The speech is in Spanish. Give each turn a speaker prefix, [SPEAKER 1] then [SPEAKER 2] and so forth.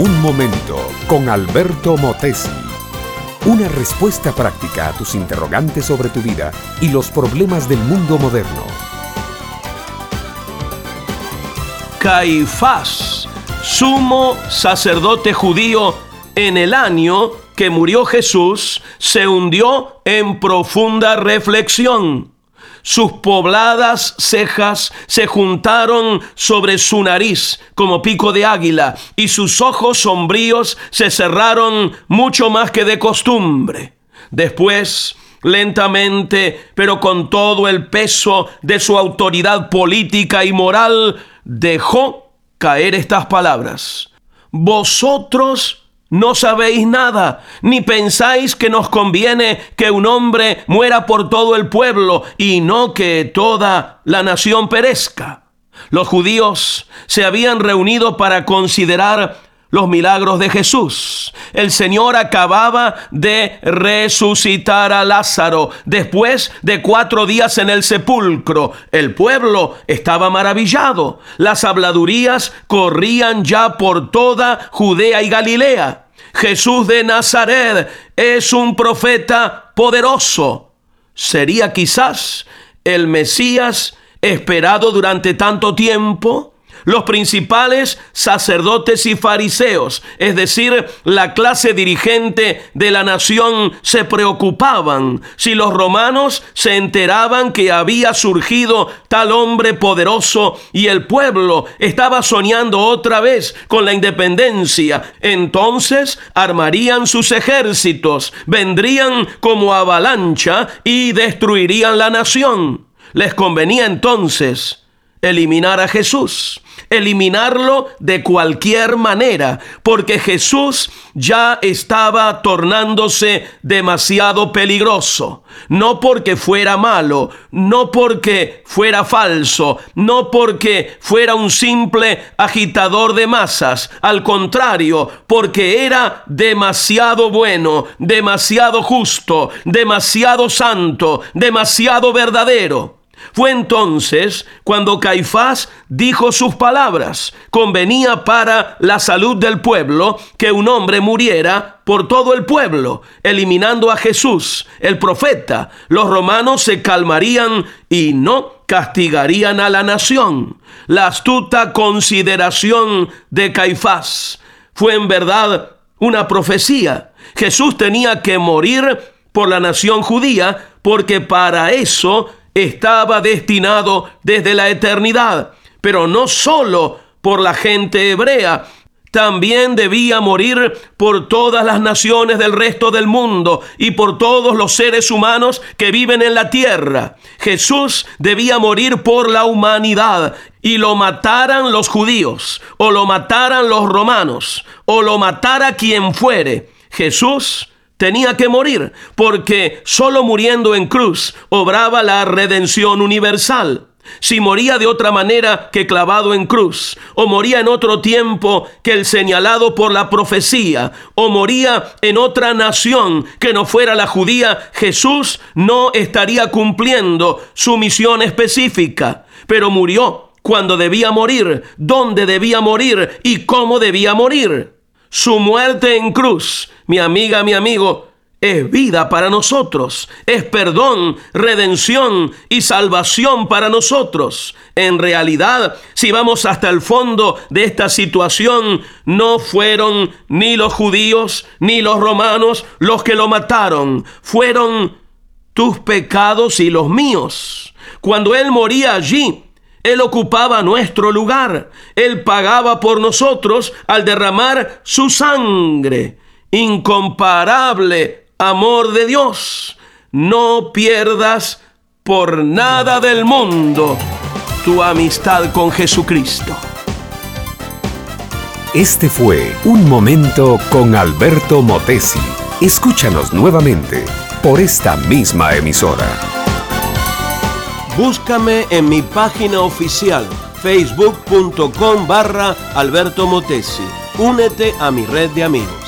[SPEAKER 1] Un momento con Alberto Motesi. Una respuesta práctica a tus interrogantes sobre tu vida y los problemas del mundo moderno.
[SPEAKER 2] Caifás, sumo sacerdote judío en el año que murió Jesús, se hundió en profunda reflexión. Sus pobladas cejas se juntaron sobre su nariz como pico de águila y sus ojos sombríos se cerraron mucho más que de costumbre. Después, lentamente, pero con todo el peso de su autoridad política y moral, dejó caer estas palabras. Vosotros no sabéis nada, ni pensáis que nos conviene que un hombre muera por todo el pueblo y no que toda la nación perezca. Los judíos se habían reunido para considerar los milagros de Jesús. El Señor acababa de resucitar a Lázaro después de cuatro días en el sepulcro. El pueblo estaba maravillado. Las habladurías corrían ya por toda Judea y Galilea. Jesús de Nazaret es un profeta poderoso. Sería quizás el Mesías esperado durante tanto tiempo los principales sacerdotes y fariseos, es decir, la clase dirigente de la nación, se preocupaban si los romanos se enteraban que había surgido tal hombre poderoso y el pueblo estaba soñando otra vez con la independencia. Entonces armarían sus ejércitos, vendrían como avalancha y destruirían la nación. Les convenía entonces eliminar a Jesús eliminarlo de cualquier manera, porque Jesús ya estaba tornándose demasiado peligroso. No porque fuera malo, no porque fuera falso, no porque fuera un simple agitador de masas, al contrario, porque era demasiado bueno, demasiado justo, demasiado santo, demasiado verdadero. Fue entonces cuando Caifás dijo sus palabras. Convenía para la salud del pueblo que un hombre muriera por todo el pueblo, eliminando a Jesús, el profeta. Los romanos se calmarían y no castigarían a la nación. La astuta consideración de Caifás fue en verdad una profecía. Jesús tenía que morir por la nación judía porque para eso estaba destinado desde la eternidad, pero no solo por la gente hebrea, también debía morir por todas las naciones del resto del mundo y por todos los seres humanos que viven en la tierra. Jesús debía morir por la humanidad y lo mataran los judíos o lo mataran los romanos o lo matara quien fuere. Jesús tenía que morir, porque solo muriendo en cruz obraba la redención universal. Si moría de otra manera que clavado en cruz, o moría en otro tiempo que el señalado por la profecía, o moría en otra nación que no fuera la judía, Jesús no estaría cumpliendo su misión específica, pero murió cuando debía morir, dónde debía morir y cómo debía morir. Su muerte en cruz, mi amiga, mi amigo, es vida para nosotros, es perdón, redención y salvación para nosotros. En realidad, si vamos hasta el fondo de esta situación, no fueron ni los judíos ni los romanos los que lo mataron, fueron tus pecados y los míos. Cuando Él moría allí, él ocupaba nuestro lugar. Él pagaba por nosotros al derramar su sangre. Incomparable amor de Dios. No pierdas por nada del mundo tu amistad con Jesucristo.
[SPEAKER 1] Este fue Un Momento con Alberto Motesi. Escúchanos nuevamente por esta misma emisora.
[SPEAKER 2] Búscame en mi página oficial facebook.com barra Alberto Motesi. Únete a mi red de amigos.